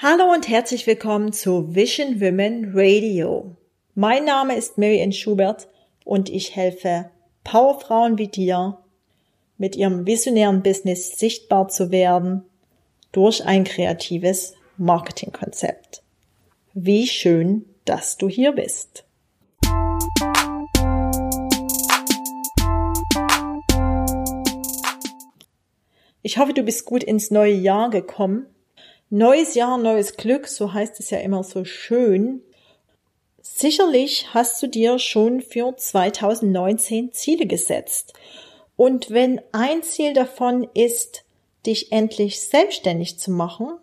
Hallo und herzlich willkommen zu Vision Women Radio. Mein Name ist Mary Schubert und ich helfe Powerfrauen wie dir, mit ihrem visionären Business sichtbar zu werden durch ein kreatives Marketingkonzept. Wie schön, dass du hier bist. Ich hoffe, du bist gut ins neue Jahr gekommen Neues Jahr, neues Glück, so heißt es ja immer so schön. Sicherlich hast du dir schon für 2019 Ziele gesetzt. Und wenn ein Ziel davon ist, dich endlich selbstständig zu machen,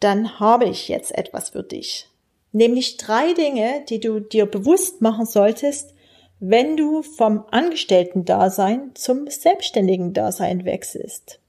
dann habe ich jetzt etwas für dich. Nämlich drei Dinge, die du dir bewusst machen solltest, wenn du vom Angestellten-Dasein zum selbstständigen Dasein wechselst.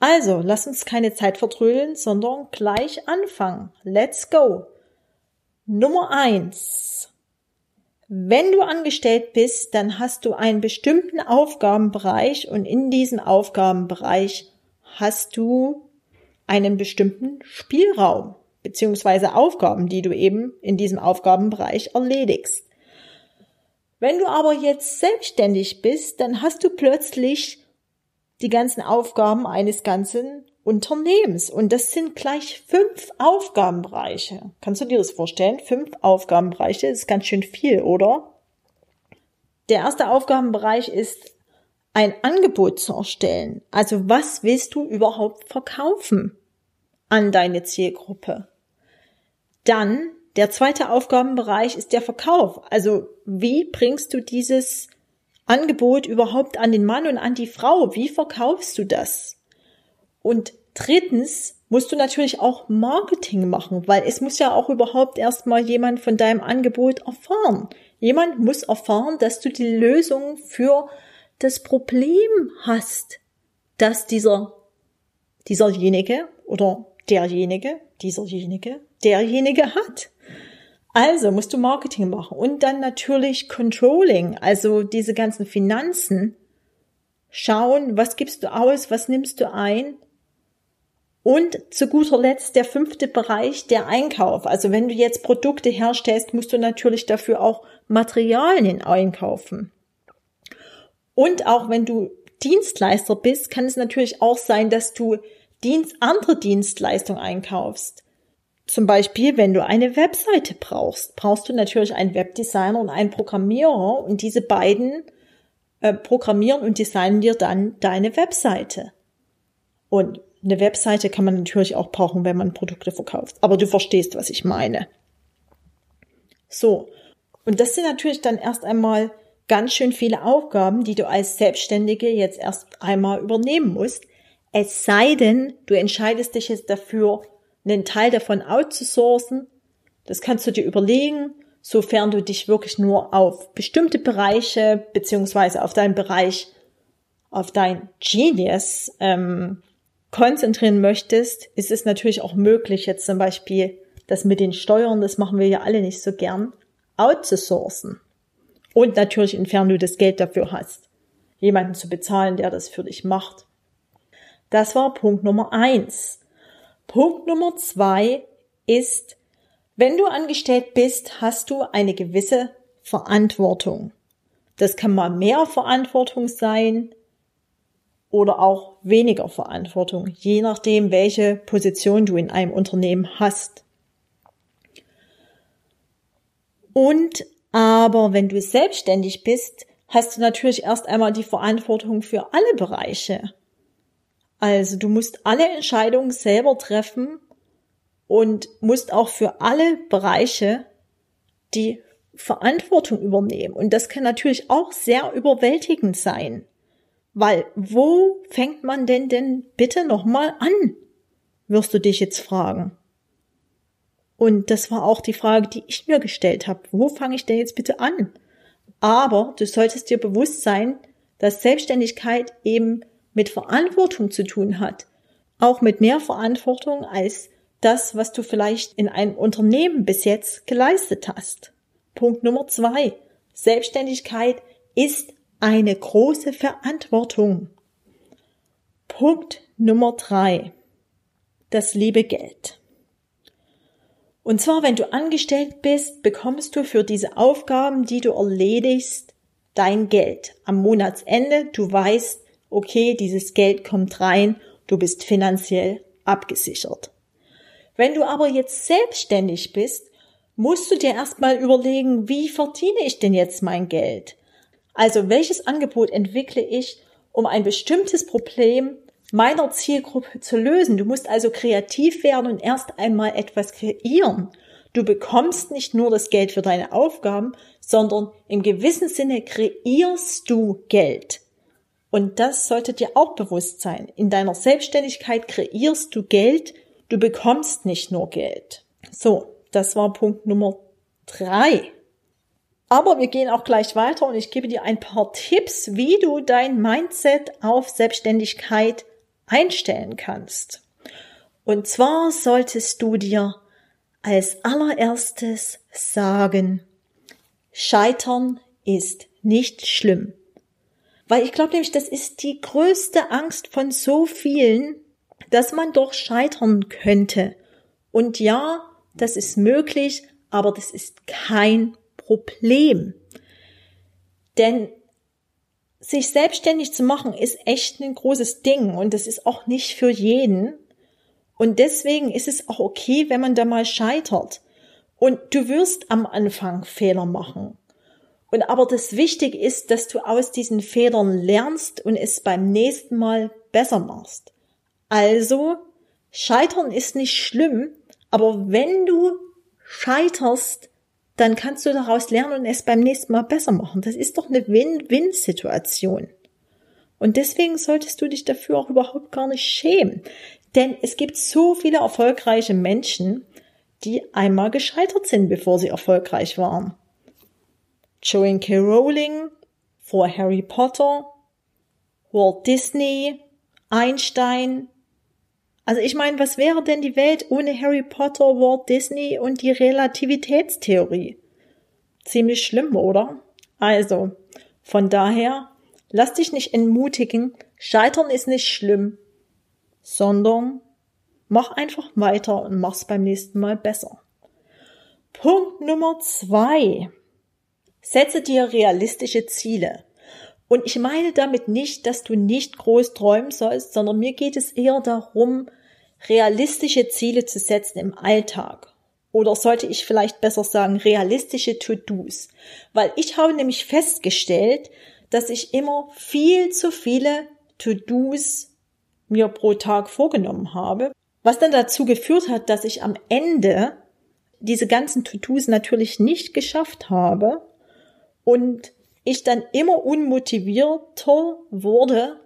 Also, lass uns keine Zeit vertrödeln, sondern gleich anfangen. Let's go. Nummer eins. Wenn du angestellt bist, dann hast du einen bestimmten Aufgabenbereich und in diesem Aufgabenbereich hast du einen bestimmten Spielraum beziehungsweise Aufgaben, die du eben in diesem Aufgabenbereich erledigst. Wenn du aber jetzt selbstständig bist, dann hast du plötzlich die ganzen Aufgaben eines ganzen Unternehmens. Und das sind gleich fünf Aufgabenbereiche. Kannst du dir das vorstellen? Fünf Aufgabenbereiche das ist ganz schön viel, oder? Der erste Aufgabenbereich ist, ein Angebot zu erstellen. Also was willst du überhaupt verkaufen an deine Zielgruppe? Dann der zweite Aufgabenbereich ist der Verkauf. Also wie bringst du dieses Angebot überhaupt an den Mann und an die Frau? Wie verkaufst du das? Und drittens musst du natürlich auch Marketing machen, weil es muss ja auch überhaupt erstmal jemand von deinem Angebot erfahren. Jemand muss erfahren, dass du die Lösung für das Problem hast, dass dieser, dieserjenige oder derjenige, dieserjenige, derjenige hat. Also musst du Marketing machen und dann natürlich Controlling, also diese ganzen Finanzen. Schauen, was gibst du aus, was nimmst du ein. Und zu guter Letzt der fünfte Bereich, der Einkauf. Also wenn du jetzt Produkte herstellst, musst du natürlich dafür auch Materialien einkaufen. Und auch wenn du Dienstleister bist, kann es natürlich auch sein, dass du Dienst, andere Dienstleistungen einkaufst. Zum Beispiel, wenn du eine Webseite brauchst, brauchst du natürlich einen Webdesigner und einen Programmierer und diese beiden äh, programmieren und designen dir dann deine Webseite. Und eine Webseite kann man natürlich auch brauchen, wenn man Produkte verkauft. Aber du verstehst, was ich meine. So. Und das sind natürlich dann erst einmal ganz schön viele Aufgaben, die du als Selbstständige jetzt erst einmal übernehmen musst. Es sei denn, du entscheidest dich jetzt dafür, einen Teil davon outzusourcen. Das kannst du dir überlegen, sofern du dich wirklich nur auf bestimmte Bereiche beziehungsweise auf deinen Bereich, auf dein Genius ähm, konzentrieren möchtest, ist es natürlich auch möglich, jetzt zum Beispiel das mit den Steuern, das machen wir ja alle nicht so gern, outzusourcen. Und natürlich, inwiefern du das Geld dafür hast, jemanden zu bezahlen, der das für dich macht. Das war Punkt Nummer eins. Punkt Nummer zwei ist, wenn du angestellt bist, hast du eine gewisse Verantwortung. Das kann mal mehr Verantwortung sein oder auch weniger Verantwortung, je nachdem, welche Position du in einem Unternehmen hast. Und aber wenn du selbstständig bist, hast du natürlich erst einmal die Verantwortung für alle Bereiche. Also du musst alle Entscheidungen selber treffen und musst auch für alle Bereiche die Verantwortung übernehmen. Und das kann natürlich auch sehr überwältigend sein. Weil wo fängt man denn denn bitte nochmal an? Wirst du dich jetzt fragen. Und das war auch die Frage, die ich mir gestellt habe. Wo fange ich denn jetzt bitte an? Aber du solltest dir bewusst sein, dass Selbstständigkeit eben mit Verantwortung zu tun hat, auch mit mehr Verantwortung als das, was du vielleicht in einem Unternehmen bis jetzt geleistet hast. Punkt Nummer zwei. Selbstständigkeit ist eine große Verantwortung. Punkt Nummer drei. Das liebe Geld. Und zwar, wenn du angestellt bist, bekommst du für diese Aufgaben, die du erledigst, dein Geld. Am Monatsende, du weißt, okay, dieses Geld kommt rein, du bist finanziell abgesichert. Wenn du aber jetzt selbstständig bist, musst du dir erstmal überlegen, wie verdiene ich denn jetzt mein Geld? Also welches Angebot entwickle ich, um ein bestimmtes Problem meiner Zielgruppe zu lösen. Du musst also kreativ werden und erst einmal etwas kreieren. Du bekommst nicht nur das Geld für deine Aufgaben, sondern im gewissen Sinne kreierst du Geld. Und das sollte dir auch bewusst sein. In deiner Selbstständigkeit kreierst du Geld, du bekommst nicht nur Geld. So, das war Punkt Nummer drei. Aber wir gehen auch gleich weiter und ich gebe dir ein paar Tipps, wie du dein Mindset auf Selbstständigkeit einstellen kannst. Und zwar solltest du dir als allererstes sagen, Scheitern ist nicht schlimm. Weil ich glaube nämlich, das ist die größte Angst von so vielen, dass man doch scheitern könnte. Und ja, das ist möglich, aber das ist kein Problem. Denn sich selbstständig zu machen ist echt ein großes Ding und das ist auch nicht für jeden. Und deswegen ist es auch okay, wenn man da mal scheitert. Und du wirst am Anfang Fehler machen. Und aber das Wichtige ist, dass du aus diesen Fehlern lernst und es beim nächsten Mal besser machst. Also, scheitern ist nicht schlimm, aber wenn du scheiterst, dann kannst du daraus lernen und es beim nächsten Mal besser machen. Das ist doch eine Win-Win-Situation. Und deswegen solltest du dich dafür auch überhaupt gar nicht schämen. Denn es gibt so viele erfolgreiche Menschen, die einmal gescheitert sind, bevor sie erfolgreich waren. Joanne K. Rowling vor Harry Potter, Walt Disney, Einstein, also ich meine, was wäre denn die Welt ohne Harry Potter, Walt Disney und die Relativitätstheorie? Ziemlich schlimm, oder? Also, von daher, lass dich nicht entmutigen, Scheitern ist nicht schlimm, sondern mach einfach weiter und mach's beim nächsten Mal besser. Punkt Nummer zwei. Setze dir realistische Ziele. Und ich meine damit nicht, dass du nicht groß träumen sollst, sondern mir geht es eher darum, realistische Ziele zu setzen im Alltag. Oder sollte ich vielleicht besser sagen, realistische To-Dos. Weil ich habe nämlich festgestellt, dass ich immer viel zu viele To-Dos mir pro Tag vorgenommen habe, was dann dazu geführt hat, dass ich am Ende diese ganzen To-Dos natürlich nicht geschafft habe und ich dann immer unmotivierter wurde,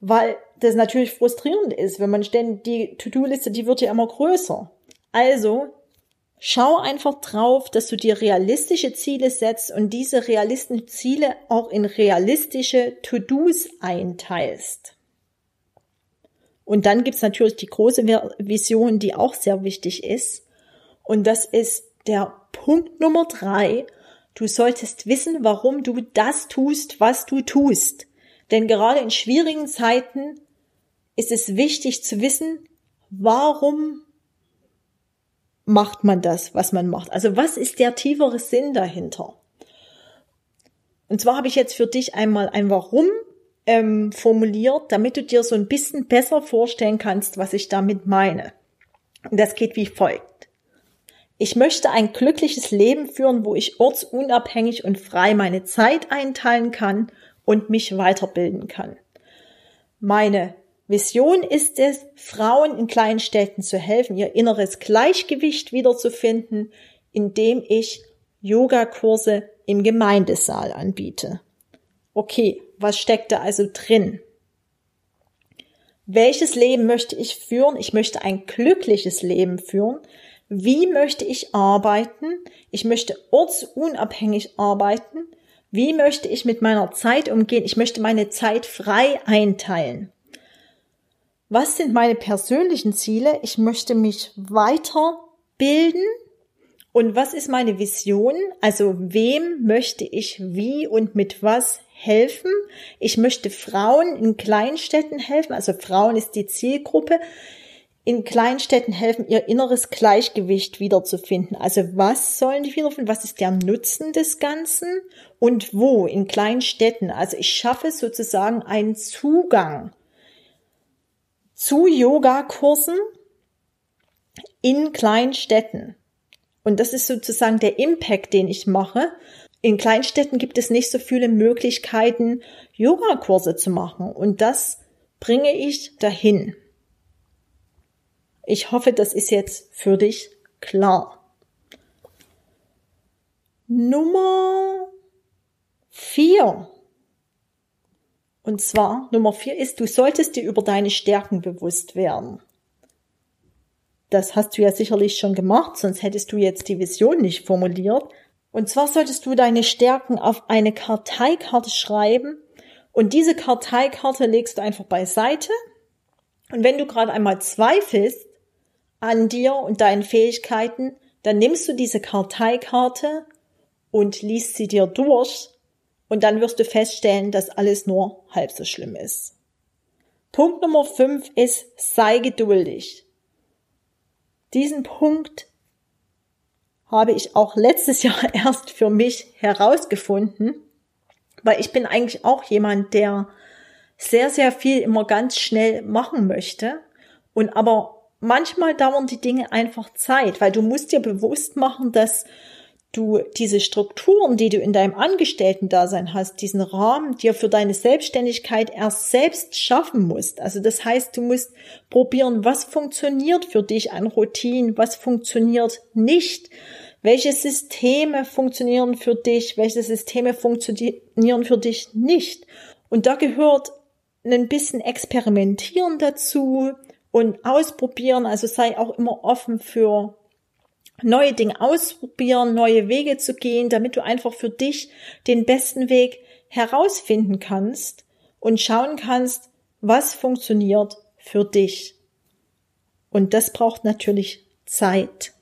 weil das natürlich frustrierend ist, wenn man ständig die To-Do-Liste, die wird ja immer größer. Also schau einfach drauf, dass du dir realistische Ziele setzt und diese realistischen Ziele auch in realistische To-Dos einteilst. Und dann gibt's natürlich die große Vision, die auch sehr wichtig ist. Und das ist der Punkt Nummer drei. Du solltest wissen, warum du das tust, was du tust. Denn gerade in schwierigen Zeiten ist es wichtig zu wissen, warum macht man das, was man macht. Also was ist der tiefere Sinn dahinter? Und zwar habe ich jetzt für dich einmal ein Warum ähm, formuliert, damit du dir so ein bisschen besser vorstellen kannst, was ich damit meine. Und das geht wie folgt. Ich möchte ein glückliches Leben führen, wo ich ortsunabhängig und frei meine Zeit einteilen kann und mich weiterbilden kann. Meine Vision ist es, Frauen in kleinen Städten zu helfen, ihr inneres Gleichgewicht wiederzufinden, indem ich Yogakurse im Gemeindesaal anbiete. Okay, was steckt da also drin? Welches Leben möchte ich führen? Ich möchte ein glückliches Leben führen. Wie möchte ich arbeiten? Ich möchte ortsunabhängig arbeiten. Wie möchte ich mit meiner Zeit umgehen? Ich möchte meine Zeit frei einteilen. Was sind meine persönlichen Ziele? Ich möchte mich weiterbilden. Und was ist meine Vision? Also wem möchte ich wie und mit was helfen? Ich möchte Frauen in Kleinstädten helfen. Also Frauen ist die Zielgruppe. In Kleinstädten helfen, ihr inneres Gleichgewicht wiederzufinden. Also was sollen die wiederfinden? Was ist der Nutzen des Ganzen? Und wo? In Kleinstädten. Also ich schaffe sozusagen einen Zugang zu Yogakursen in Kleinstädten. Und das ist sozusagen der Impact, den ich mache. In Kleinstädten gibt es nicht so viele Möglichkeiten, Yogakurse zu machen. Und das bringe ich dahin. Ich hoffe, das ist jetzt für dich klar. Nummer vier. Und zwar, Nummer vier ist, du solltest dir über deine Stärken bewusst werden. Das hast du ja sicherlich schon gemacht, sonst hättest du jetzt die Vision nicht formuliert. Und zwar solltest du deine Stärken auf eine Karteikarte schreiben und diese Karteikarte legst du einfach beiseite. Und wenn du gerade einmal zweifelst, an dir und deinen Fähigkeiten, dann nimmst du diese Karteikarte und liest sie dir durch und dann wirst du feststellen, dass alles nur halb so schlimm ist. Punkt Nummer 5 ist, sei geduldig. Diesen Punkt habe ich auch letztes Jahr erst für mich herausgefunden, weil ich bin eigentlich auch jemand, der sehr, sehr viel immer ganz schnell machen möchte und aber manchmal dauern die Dinge einfach Zeit, weil du musst dir bewusst machen, dass du diese Strukturen, die du in deinem Angestellten-Dasein hast, diesen Rahmen dir für deine Selbstständigkeit erst selbst schaffen musst. Also das heißt, du musst probieren, was funktioniert für dich an Routinen, was funktioniert nicht. Welche Systeme funktionieren für dich? Welche Systeme funktionieren für dich nicht? Und da gehört ein bisschen Experimentieren dazu, und ausprobieren. Also sei auch immer offen für neue Dinge ausprobieren, neue Wege zu gehen, damit du einfach für dich den besten Weg herausfinden kannst und schauen kannst, was funktioniert für dich. Und das braucht natürlich Zeit.